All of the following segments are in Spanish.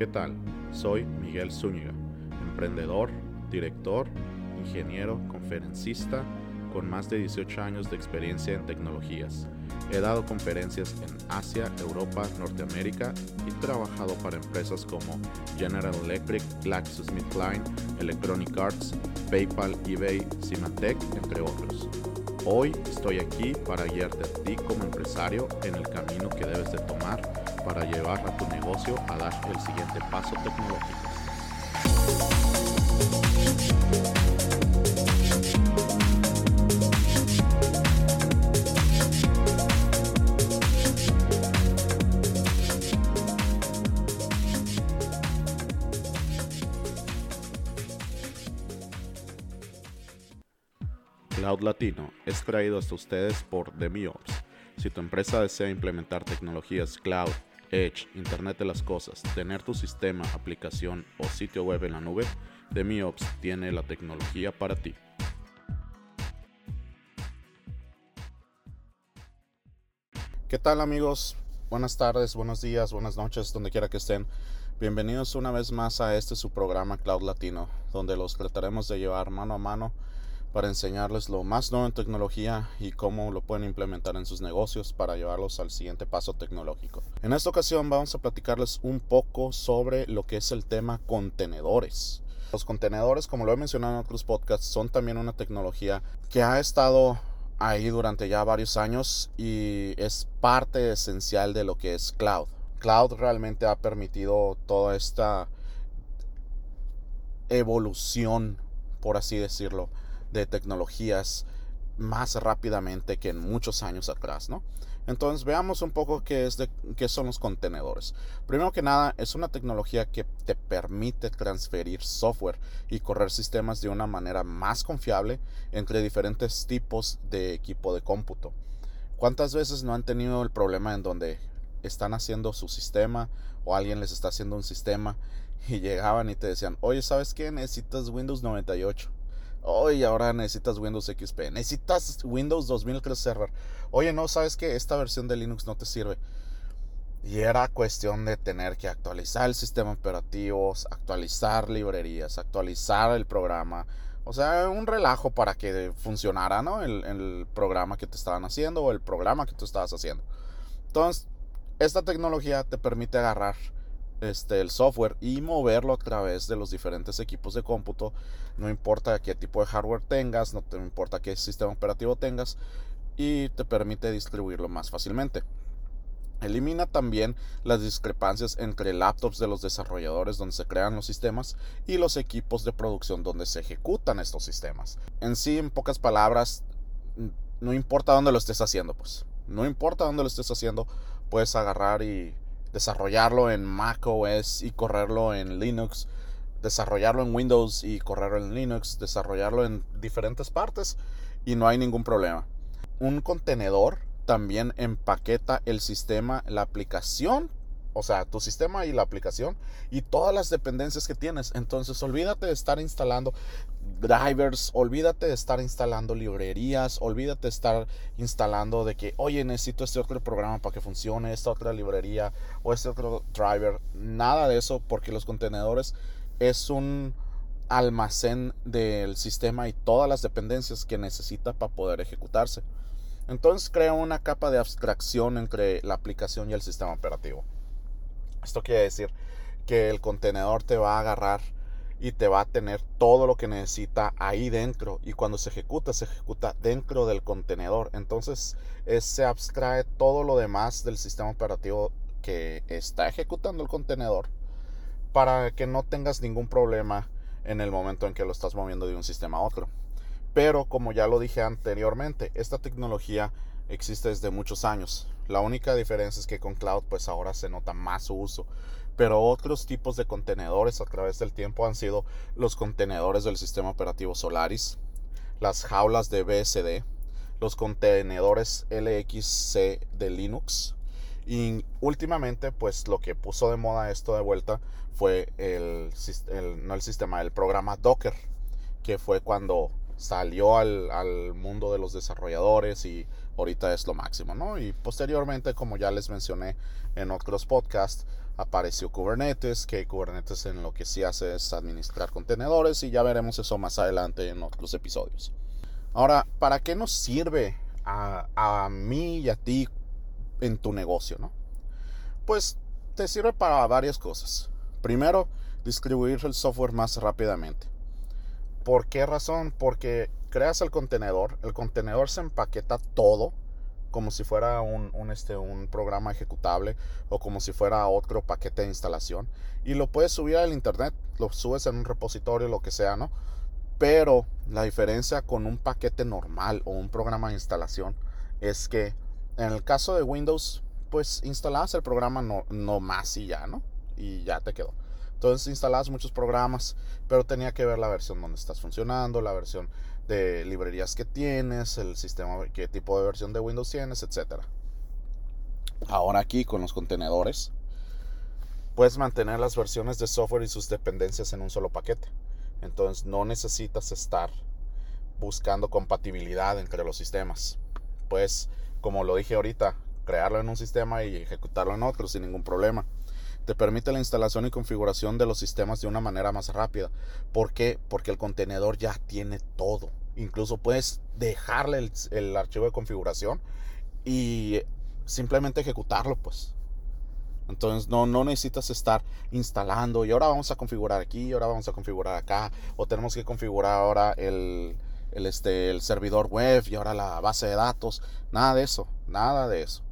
¿Qué tal? Soy Miguel Zúñiga, emprendedor, director, ingeniero, conferencista, con más de 18 años de experiencia en tecnologías. He dado conferencias en Asia, Europa, Norteamérica y trabajado para empresas como General Electric, GlaxoSmithKline, Electronic Arts, PayPal, eBay, Cimatec, entre otros. Hoy estoy aquí para guiarte a ti como empresario en el camino que debes de tomar para llevar a tu negocio a dar el siguiente paso tecnológico. Cloud Latino es traído hasta ustedes por DemiOps. Si tu empresa desea implementar tecnologías cloud, edge, Internet de las Cosas, tener tu sistema, aplicación o sitio web en la nube, DemiOps tiene la tecnología para ti. ¿Qué tal amigos? Buenas tardes, buenos días, buenas noches, donde quiera que estén. Bienvenidos una vez más a este su programa Cloud Latino, donde los trataremos de llevar mano a mano para enseñarles lo más nuevo en tecnología y cómo lo pueden implementar en sus negocios para llevarlos al siguiente paso tecnológico. En esta ocasión vamos a platicarles un poco sobre lo que es el tema contenedores. Los contenedores, como lo he mencionado en otros podcasts, son también una tecnología que ha estado ahí durante ya varios años y es parte esencial de lo que es cloud. Cloud realmente ha permitido toda esta evolución, por así decirlo, de tecnologías más rápidamente que en muchos años atrás, ¿no? Entonces veamos un poco qué, es de, qué son los contenedores. Primero que nada, es una tecnología que te permite transferir software y correr sistemas de una manera más confiable entre diferentes tipos de equipo de cómputo. ¿Cuántas veces no han tenido el problema en donde están haciendo su sistema o alguien les está haciendo un sistema y llegaban y te decían, oye, ¿sabes qué? Necesitas Windows 98 Oye, ahora necesitas Windows XP. Necesitas Windows 2003 Server. Oye, no, sabes que esta versión de Linux no te sirve. Y era cuestión de tener que actualizar el sistema operativo, actualizar librerías, actualizar el programa. O sea, un relajo para que funcionara, ¿no? El, el programa que te estaban haciendo o el programa que tú estabas haciendo. Entonces, esta tecnología te permite agarrar este, el software y moverlo a través de los diferentes equipos de cómputo. No importa qué tipo de hardware tengas, no te importa qué sistema operativo tengas y te permite distribuirlo más fácilmente. Elimina también las discrepancias entre laptops de los desarrolladores donde se crean los sistemas y los equipos de producción donde se ejecutan estos sistemas. En sí, en pocas palabras, no importa dónde lo estés haciendo, pues. No importa dónde lo estés haciendo, puedes agarrar y desarrollarlo en Mac OS y correrlo en Linux, desarrollarlo en Windows y correrlo en Linux, desarrollarlo en diferentes partes y no hay ningún problema. Un contenedor también empaqueta el sistema, la aplicación o sea, tu sistema y la aplicación y todas las dependencias que tienes. Entonces, olvídate de estar instalando drivers, olvídate de estar instalando librerías, olvídate de estar instalando de que, oye, necesito este otro programa para que funcione, esta otra librería o este otro driver. Nada de eso porque los contenedores es un almacén del sistema y todas las dependencias que necesita para poder ejecutarse. Entonces crea una capa de abstracción entre la aplicación y el sistema operativo. Esto quiere decir que el contenedor te va a agarrar y te va a tener todo lo que necesita ahí dentro y cuando se ejecuta se ejecuta dentro del contenedor entonces se abstrae todo lo demás del sistema operativo que está ejecutando el contenedor para que no tengas ningún problema en el momento en que lo estás moviendo de un sistema a otro pero como ya lo dije anteriormente esta tecnología existe desde muchos años. La única diferencia es que con cloud pues ahora se nota más su uso. Pero otros tipos de contenedores a través del tiempo han sido los contenedores del sistema operativo Solaris, las jaulas de BSD, los contenedores LXC de Linux. Y últimamente, pues lo que puso de moda esto de vuelta fue el, no el sistema, el programa Docker, que fue cuando salió al, al, mundo de los desarrolladores y ahorita es lo máximo, ¿no? Y posteriormente, como ya les mencioné en otros podcasts, apareció Kubernetes, que Kubernetes en lo que sí hace es administrar contenedores y ya veremos eso más adelante en otros episodios. Ahora, ¿para qué nos sirve a, a mí y a ti en tu negocio, no? Pues te sirve para varias cosas. Primero, distribuir el software más rápidamente. ¿Por qué razón? Porque creas el contenedor, el contenedor se empaqueta todo como si fuera un, este, un programa ejecutable o como si fuera otro paquete de instalación y lo puedes subir al internet, lo subes en un repositorio, lo que sea, ¿no? Pero la diferencia con un paquete normal o un programa de instalación es que en el caso de Windows, pues instalabas el programa no, no más y ya, ¿no? Y ya te quedó. Entonces instalabas muchos programas, pero tenía que ver la versión donde estás funcionando, la versión de librerías que tienes, el sistema, qué tipo de versión de Windows tienes, etc. Ahora aquí con los contenedores, puedes mantener las versiones de software y sus dependencias en un solo paquete. Entonces no necesitas estar buscando compatibilidad entre los sistemas. Como lo dije ahorita, crearlo en un sistema y ejecutarlo en otro sin ningún problema te permite la instalación y configuración de los sistemas de una manera más rápida. ¿Por qué? Porque el contenedor ya tiene todo. Incluso puedes dejarle el, archivo de configuración y simplemente ejecutarlo, pues. Entonces no, no necesitas estar instalando y ahora vamos a configurar aquí, y ahora vamos a configurar acá, o tenemos que configurar ahora el, el, este, el servidor web y ahora la base de datos. Nada de eso, nada de eso.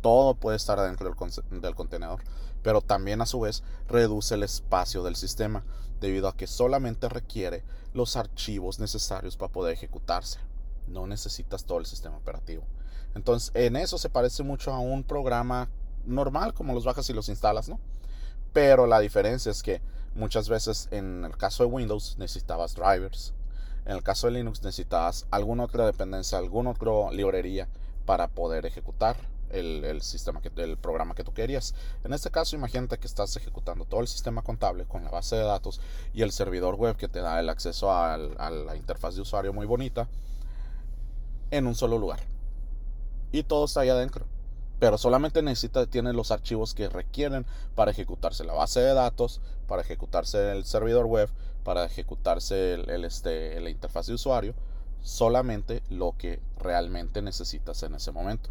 Todo puede estar dentro del, del contenedor pero también a su vez reduce el espacio del sistema, debido a que solamente requiere los archivos necesarios para poder ejecutarse. No necesitas todo el sistema operativo. Entonces, en eso se parece mucho a un programa normal, como los bajas y los instalas, ¿no? Pero la diferencia es que muchas veces en el caso de Windows necesitabas drivers. En el caso de Linux necesitabas alguna otra dependencia, alguna otra librería para poder ejecutar el, sistema que, el programa que tú querías. En este caso, imagínate que estás ejecutando todo el sistema contable con la base de datos y el servidor web que te da el acceso a la interfaz de usuario muy bonita en un solo lugar. Y todo está ahí adentro. Pero solamente necesita, tiene los archivos que requieren para ejecutarse la base de datos, para ejecutarse el servidor web, para ejecutarse el, este, la interfaz de usuario. Solamente lo que realmente necesitas en ese momento.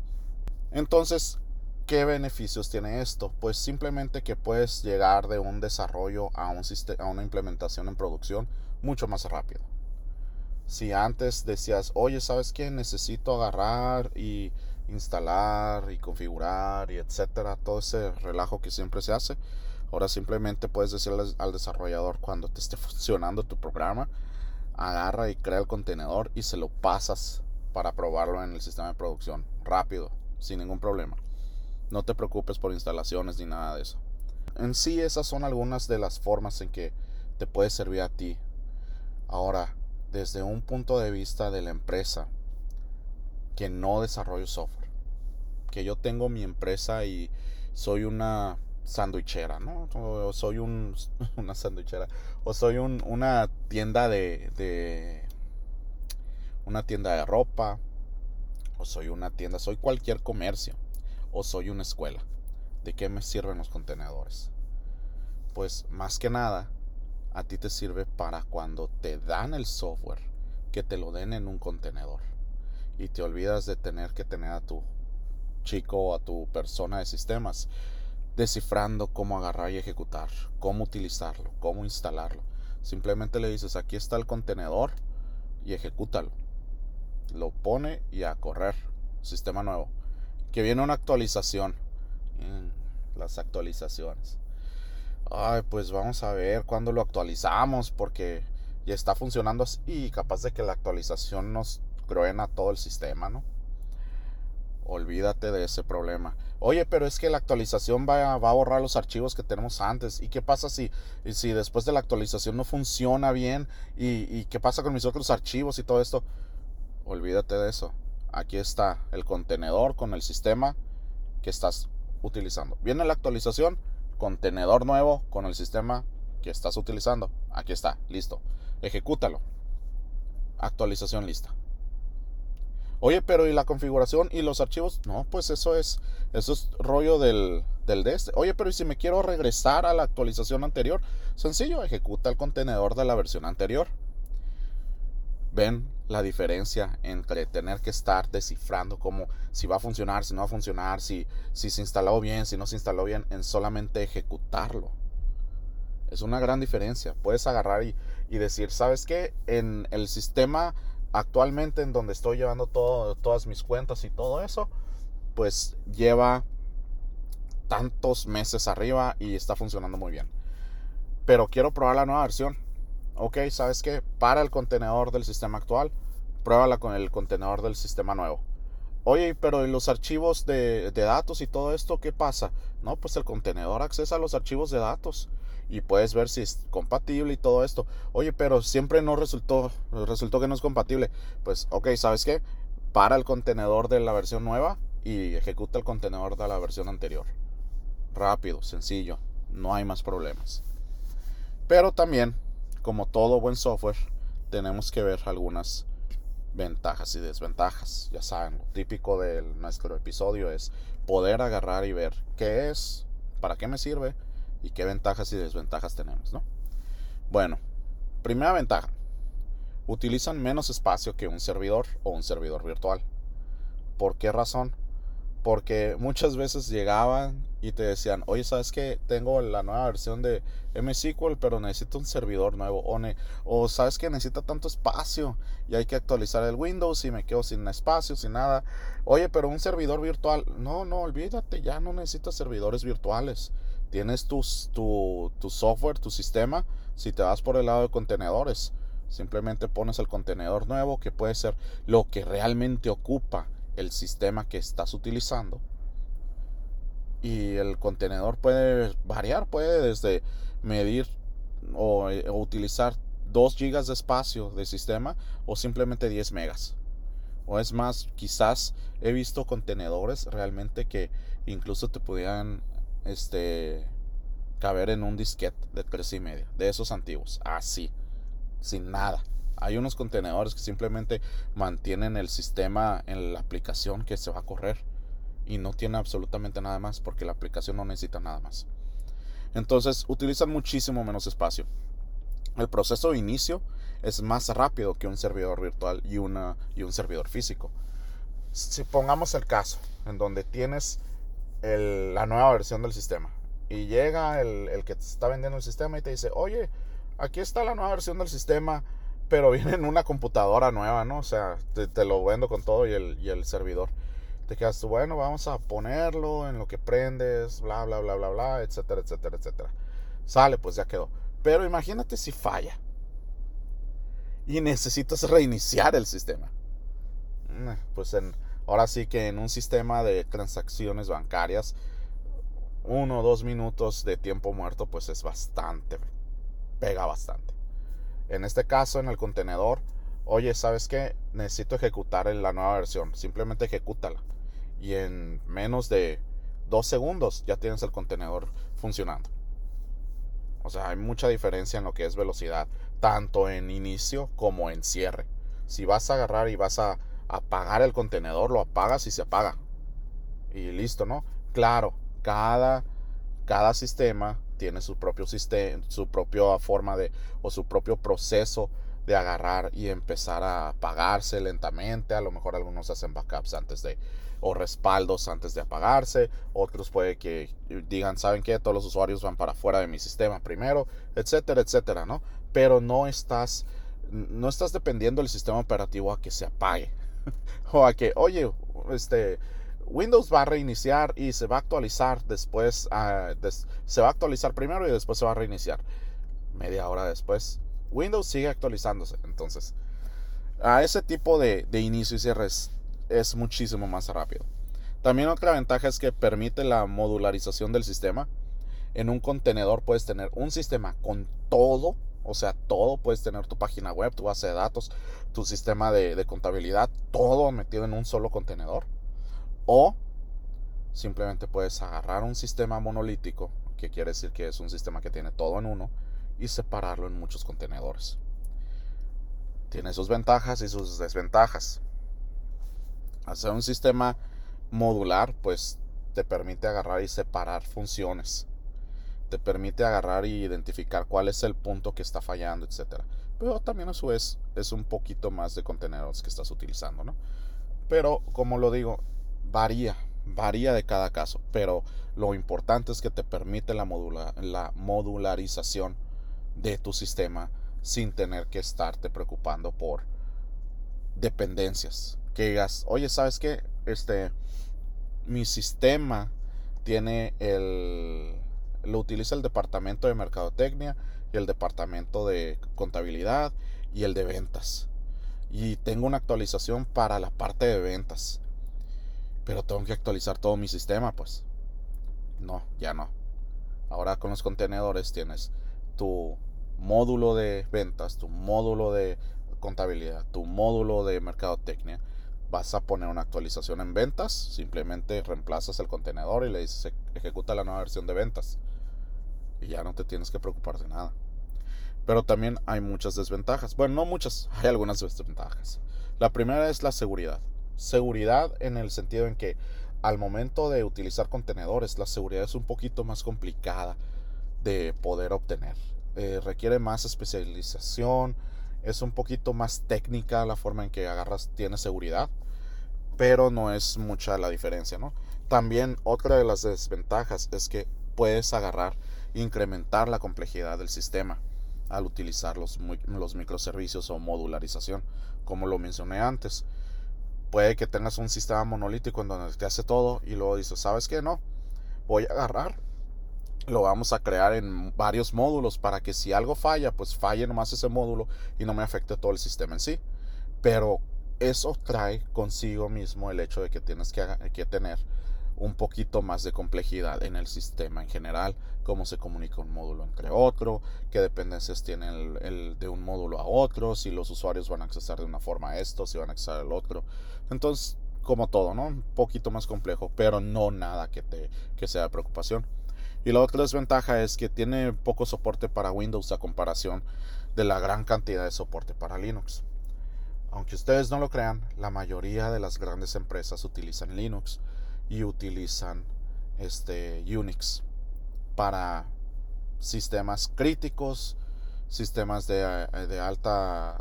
Entonces, ¿qué beneficios tiene esto? Pues simplemente que puedes llegar de un desarrollo a, un a una implementación en producción mucho más rápido. Si antes decías, oye, ¿sabes qué? Necesito agarrar y instalar y configurar y etcétera, todo ese relajo que siempre se hace. Ahora simplemente puedes decirle al desarrollador cuando te esté funcionando tu programa, agarra y crea el contenedor y se lo pasas para probarlo en el sistema de producción rápido, sin ningún problema. No te preocupes por instalaciones ni nada de eso. En sí esas son algunas de las formas en que te puede servir a ti. Ahora, desde un punto de vista de la empresa, que no desarrollo software, que yo tengo mi empresa y soy una sandwichera, ¿no? O soy un, una sandwichera, o soy un, una tienda de, de, una tienda de ropa, o soy una tienda, soy cualquier comercio, o soy una escuela. ¿De qué me sirven los contenedores? Pues más que nada, a ti te sirve para cuando te dan el software, que te lo den en un contenedor. Y te olvidas de tener que tener a tu chico o a tu persona de sistemas descifrando cómo agarrar y ejecutar, cómo utilizarlo, cómo instalarlo. Simplemente le dices, aquí está el contenedor y ejecútalo lo pone y a correr. Sistema nuevo. Que viene una actualización. Mm, las actualizaciones. Ay, pues vamos a ver cuándo lo actualizamos. Porque ya está funcionando así. Y capaz de que la actualización nos a todo el sistema, ¿no? Olvídate de ese problema. Oye, pero es que la actualización va a, borrar los archivos que tenemos antes. ¿Y qué pasa si, si después de la actualización no funciona bien? ¿Y, ¿Y qué pasa con mis otros archivos y todo esto? olvídate de eso. Aquí está el contenedor con el sistema que estás utilizando. Viene la actualización, contenedor nuevo con el sistema que estás utilizando. Aquí está, listo. Ejecútalo. Actualización lista. Oye, pero ¿y la configuración y los archivos? No, pues eso es, eso es rollo del, del de este. Oye, pero ¿y si me quiero regresar a la actualización anterior? Sencillo, ejecuta el contenedor de la versión anterior. ¿Ven la diferencia entre tener que estar descifrando cómo si va a funcionar, si no va a funcionar, si, si se instaló bien, si no se instaló bien, en solamente ejecutarlo? Es una gran diferencia. Puedes agarrar y, y decir, ¿sabes qué? En el sistema actualmente en donde estoy llevando todas mis cuentas y todo eso, pues lleva tantos meses arriba y está funcionando muy bien. Pero quiero probar la nueva versión. Ok, ¿sabes qué? Para el contenedor del sistema actual, pruébala con el contenedor del sistema nuevo. Oye, pero en los archivos de, de, datos y todo esto, ¿qué pasa? No, pues el contenedor accesa a los archivos de datos y puedes ver si es compatible y todo esto. Oye, pero siempre no resultó, resultó que no es compatible. Pues, ok, ¿sabes qué? Para el contenedor de la versión nueva y ejecuta el contenedor de la versión anterior. Rápido, sencillo, no hay más problemas. Pero también, como todo buen software, tenemos que ver algunas ventajas y desventajas. Ya saben, lo típico de nuestro episodio es poder agarrar y ver qué es, para qué me sirve y qué ventajas y desventajas tenemos, ¿no? Bueno, primera ventaja. Utilizan menos espacio que un servidor o un servidor virtual. ¿Por qué razón? Porque muchas veces llegaban y te decían, oye, ¿sabes qué? Tengo la nueva versión de MSQL, pero necesito un servidor nuevo. O, o ¿sabes que Necesita tanto espacio y hay que actualizar el Windows y me quedo sin espacio, sin nada. Oye, pero un servidor virtual. No, no, olvídate, ya no necesitas servidores virtuales. Tienes tu, software, tu sistema. Si te vas por el lado de contenedores, simplemente pones el contenedor nuevo que puede ser lo que realmente ocupa el sistema que estás utilizando. Y el contenedor puede variar, puede desde medir o, eh, utilizar 2 gigas de espacio de sistema o simplemente 10 megas. O es más, quizás he visto contenedores realmente que incluso te pudieran este, caber en un disquete de 3 y medio, de esos antiguos, así, sin nada. Hay unos contenedores que simplemente mantienen el sistema en la aplicación que se va a correr y no tiene absolutamente nada más porque la aplicación no necesita nada más. Entonces utilizan muchísimo menos espacio. El proceso de inicio es más rápido que un servidor virtual y, una, y un servidor físico. Si pongamos el caso en donde tienes la nueva versión del sistema y llega el, el que te está vendiendo el sistema y te dice, oye, aquí está la nueva versión del sistema, pero viene en una computadora nueva, ¿no? O sea, te, lo vendo con todo y el, y el servidor. Te quedas tú, bueno, vamos a ponerlo en lo que prendes, bla, bla, bla, bla, bla, etcétera, etcétera, etcétera. Sale, pues ya quedó. Pero imagínate si falla y necesitas reiniciar el sistema. Mm, pues en, ahora sí que en un sistema de transacciones bancarias, uno o dos minutos de tiempo muerto, pues es bastante, pega bastante. En este caso, en el contenedor, oye, ¿sabes qué? Necesito ejecutar la nueva versión. Simplemente ejecútala. Y en menos de dos segundos ya tienes el contenedor funcionando. O sea, hay mucha diferencia en lo que es velocidad, tanto en inicio como en cierre. Si vas a agarrar y vas a apagar el contenedor, lo apagas y se apaga. Y listo, ¿no? Claro, cada, cada sistema tiene su propio sistema, su propia forma de, o su propio proceso de agarrar y empezar a apagarse lentamente. A lo mejor algunos hacen backups antes de, o respaldos antes de apagarse. Otros puede que digan, ¿saben qué? Todos los usuarios van para fuera de mi sistema primero, etcétera, etcétera, ¿no? Pero no estás, no estás dependiendo del sistema operativo a que se apague. o a que, oye, este, Windows va a reiniciar y se va a actualizar después, ah, se va a actualizar primero y después se va a reiniciar. Media hora después, Windows sigue actualizándose. Entonces, a ese tipo de, inicio y cierre es, muchísimo más rápido. También otra ventaja es que permite la modularización del sistema. En un contenedor puedes tener un sistema con todo, o sea, todo. Puedes tener tu página web, tu base de datos, tu sistema de contabilidad, todo metido en un solo contenedor o simplemente puedes agarrar un sistema monolítico, que quiere decir que es un sistema que tiene todo en uno, y separarlo en muchos contenedores. Tiene sus ventajas y sus desventajas. Hacer un sistema modular, pues te permite agarrar y separar funciones. Te permite agarrar y identificar cuál es el punto que está fallando, etc. Pero también a su vez es un poquito más de contenedores que estás utilizando, ¿no? Pero como lo digo, varía, varía de cada caso. Pero lo importante es que te permite la, la modularización de tu sistema sin tener que estarte preocupando por dependencias. Que digas, oye, ¿sabes qué? Este, mi sistema tiene el, lo utiliza el departamento de mercadotecnia y el departamento de contabilidad y el de ventas. Y tengo una actualización para la parte de ventas. Pero tengo que actualizar todo mi sistema, pues. No, ya no. Ahora con los contenedores tienes tu módulo de ventas, tu módulo de contabilidad, tu módulo de mercadotecnia vas a poner una actualización en ventas, simplemente reemplazas el contenedor y le dices ejecuta la nueva versión de ventas. Y ya no te tienes que preocupar de nada. Pero también hay muchas desventajas. Bueno, no muchas, hay algunas desventajas. La primera es la seguridad. Seguridad en el sentido en que al momento de utilizar contenedores, la seguridad es un poquito más complicada de poder obtener. Eh, requiere más especialización, es un poquito más técnica la forma en que agarras, tiene seguridad, pero no es mucha la diferencia, ¿no? También otra de las desventajas es que puedes agarrar incrementar la complejidad del sistema al utilizar los, los microservicios o modularización, como lo mencioné antes. Puede que tengas un sistema monolítico en donde te hace todo y luego dices, ¿sabes qué? No, voy a agarrar lo vamos a crear en varios módulos para que si algo falla, pues falle nomás ese módulo y no me afecte todo el sistema en sí. Pero eso trae consigo mismo el hecho de que tienes que, que tener un poquito más de complejidad en el sistema en general, cómo se comunica un módulo entre otro, qué dependencias tiene el, de un módulo a otro, si los usuarios van a acceder de una forma a esto, si van a acceder al otro. Entonces, como todo, ¿no? Un poquito más complejo, pero no nada que, te, que sea de preocupación. Y la otra desventaja es que tiene poco soporte para Windows a comparación de la gran cantidad de soporte para Linux. Aunque ustedes no lo crean, la mayoría de las grandes empresas utilizan Linux y utilizan este Unix para sistemas críticos, sistemas de, de alta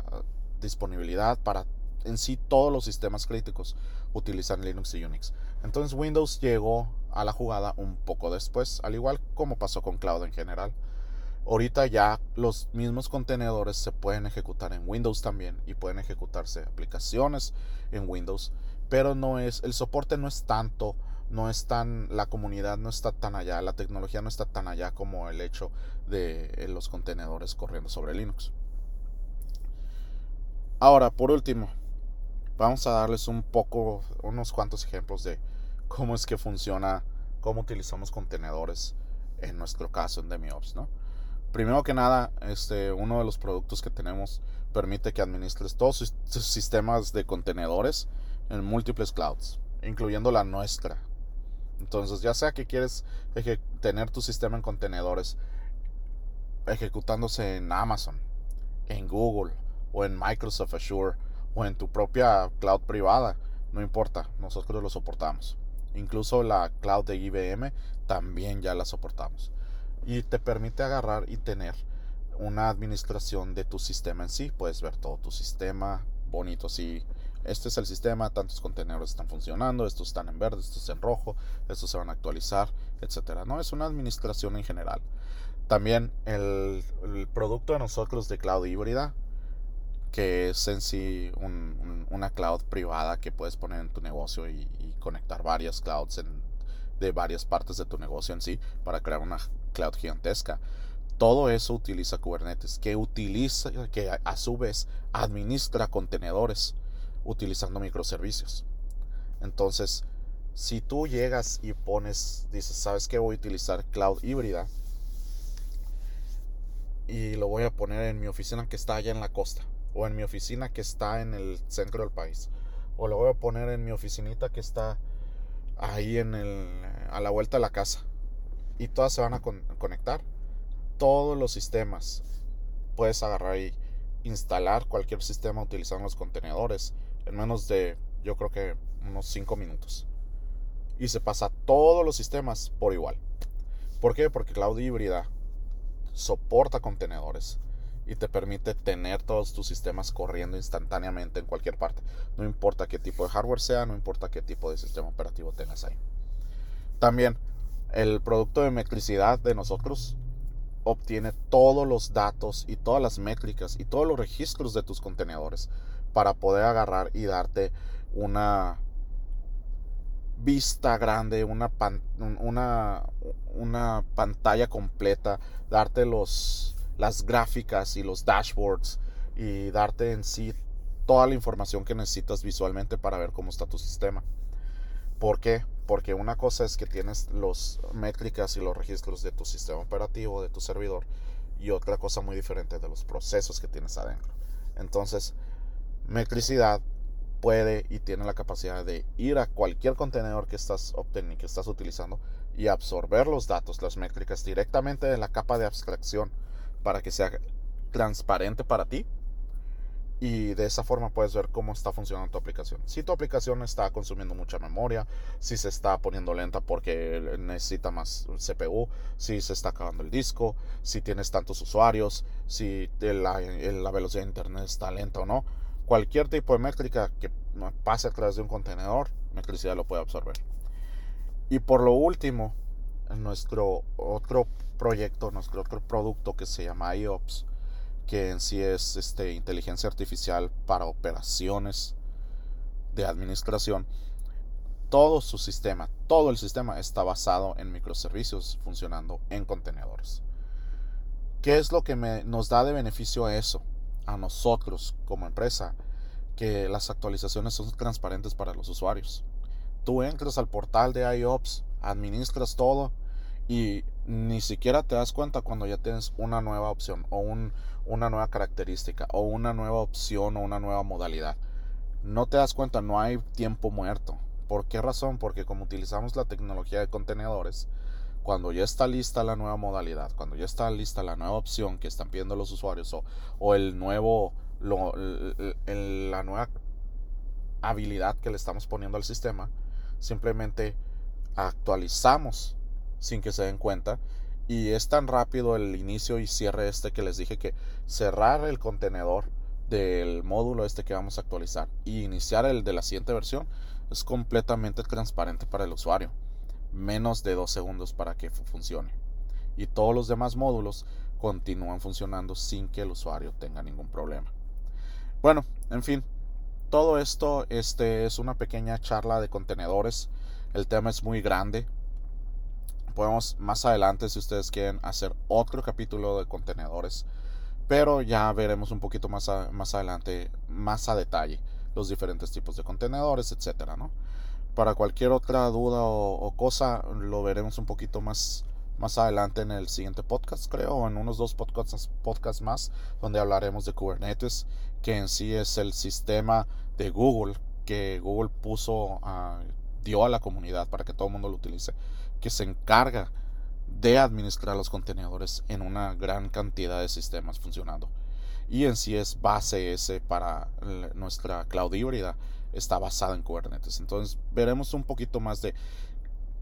disponibilidad, para en sí todos los sistemas críticos utilizan Linux y Unix. Entonces Windows llegó a la jugada un poco después, al igual como pasó con Cloud en general. Ahorita ya los mismos contenedores se pueden ejecutar en Windows también y pueden ejecutarse aplicaciones en Windows, pero no es el soporte no es tanto, no es tan la comunidad no está tan allá, la tecnología no está tan allá como el hecho de eh, los contenedores corriendo sobre Linux. Ahora, por último, vamos a darles un poco unos cuantos ejemplos de cómo es que funciona, cómo utilizamos contenedores en nuestro caso en DemiOps, ¿no? Primero que nada, este, uno de los productos que tenemos permite que administres todos sus sistemas de contenedores en múltiples clouds, incluyendo la nuestra. Entonces, ya sea que quieres tener tu sistema en contenedores ejecutándose en Amazon, en Google o en Microsoft Azure o en tu propia cloud privada, no importa, nosotros lo soportamos. Incluso la cloud de IBM también ya la soportamos. Y te permite agarrar y tener una administración de tu sistema en sí. Puedes ver todo tu sistema bonito así. Este es el sistema, tantos contenedores están funcionando, estos están en verde, estos en rojo, estos se van a actualizar, etcétera. No es una administración en general. También el, producto de nosotros de cloud híbrida que es en sí una cloud privada que puedes poner en tu negocio y, conectar varias clouds de varias partes de tu negocio en sí para crear una cloud gigantesca. Todo eso utiliza Kubernetes, que utiliza, que a, su vez administra contenedores utilizando microservicios. Entonces, si tú llegas y pones, dices, ¿sabes qué? Voy a utilizar cloud híbrida y lo voy a poner en mi oficina que está allá en la costa o en mi oficina que está en el centro del país. O lo voy a poner en mi oficinita que está ahí en el, a la vuelta de la casa. Y todas se van a conectar. Todos los sistemas. Puedes agarrar y instalar cualquier sistema utilizando los contenedores. En menos de, yo creo que unos 5 minutos. Y se pasa todos los sistemas por igual. ¿Por qué? Porque Cloud Híbrida soporta contenedores y te permite tener todos tus sistemas corriendo instantáneamente en cualquier parte. No importa qué tipo de hardware sea, no importa qué tipo de sistema operativo tengas ahí. También el producto de metricidad de nosotros obtiene todos los datos y todas las métricas y todos los registros de tus contenedores para poder agarrar y darte una vista grande, una, pantalla completa, darte los, las gráficas y los dashboards y darte en sí toda la información que necesitas visualmente para ver cómo está tu sistema. ¿Por qué? Porque una cosa es que tienes las métricas y los registros de tu sistema operativo, de tu servidor, y otra cosa muy diferente de los procesos que tienes adentro. Entonces, metricidad puede y tiene la capacidad de ir a cualquier contenedor que estás obteniendo, que estás utilizando y absorber los datos, las métricas directamente de la capa de abstracción para que sea transparente para ti y de esa forma puedes ver cómo está funcionando tu aplicación. Si tu aplicación está consumiendo mucha memoria, si se está poniendo lenta porque necesita más CPU, si se está acabando el disco, si tienes tantos usuarios, si la, la velocidad de internet está lenta o no. Cualquier tipo de métrica que pase a través de un contenedor, Metricidad lo puede absorber. Y por lo último, nuestro otro proyecto, nuestro otro producto que se llama IOPS, que en sí es este, inteligencia artificial para operaciones de administración, todo su sistema, todo el sistema está basado en microservicios funcionando en contenedores. ¿Qué es lo que nos da de beneficio a eso? A nosotros como empresa, que las actualizaciones son transparentes para los usuarios. Tú entras al portal de IOPS, administras todo y ni siquiera te das cuenta cuando ya tienes una nueva opción o una nueva característica o una nueva opción o una nueva modalidad. No te das cuenta, no hay tiempo muerto. ¿Por qué razón? Porque como utilizamos la tecnología de contenedores, cuando ya está lista la nueva modalidad, cuando ya está lista la nueva opción que están pidiendo los usuarios o, el nuevo, la nueva habilidad que le estamos poniendo al sistema, simplemente actualizamos sin que se den cuenta. Y es tan rápido el inicio y cierre este que les dije que cerrar el contenedor del módulo este que vamos a actualizar y iniciar el de la siguiente versión es completamente transparente para el usuario. Menos de dos segundos para que funcione. Y todos los demás módulos continúan funcionando sin que el usuario tenga ningún problema. Bueno, en fin, todo esto este, es una pequeña charla de contenedores. El tema es muy grande podemos más adelante, si ustedes quieren, hacer otro capítulo de contenedores. Pero ya veremos un poquito más, más adelante, más a detalle, los diferentes tipos de contenedores, etcétera, ¿no? Para cualquier otra duda o, cosa, lo veremos un poquito más, más adelante en el siguiente podcast, creo, o en unos dos podcasts, podcasts más, donde hablaremos de Kubernetes, que en sí es el sistema de Google que Google puso, dio a la comunidad para que todo el mundo lo utilice que se encarga de administrar los contenedores en una gran cantidad de sistemas funcionando. Y en sí es base ese para nuestra cloud híbrida, está basada en Kubernetes. Entonces veremos un poquito más de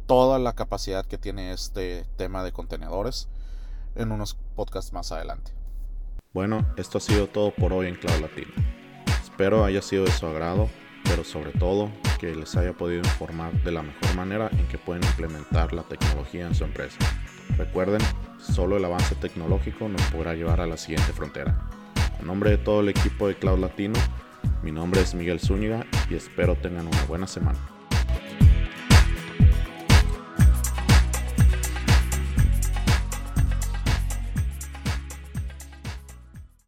toda la capacidad que tiene este tema de contenedores en unos podcasts más adelante. Bueno, esto ha sido todo por hoy en Cloud Latino. Espero haya sido de su agrado pero sobre todo que les haya podido informar de la mejor manera en que pueden implementar la tecnología en su empresa. Recuerden, solo el avance tecnológico nos podrá llevar a la siguiente frontera. En nombre de todo el equipo de Cloud Latino, mi nombre es Miguel Zúñiga y espero tengan una buena semana.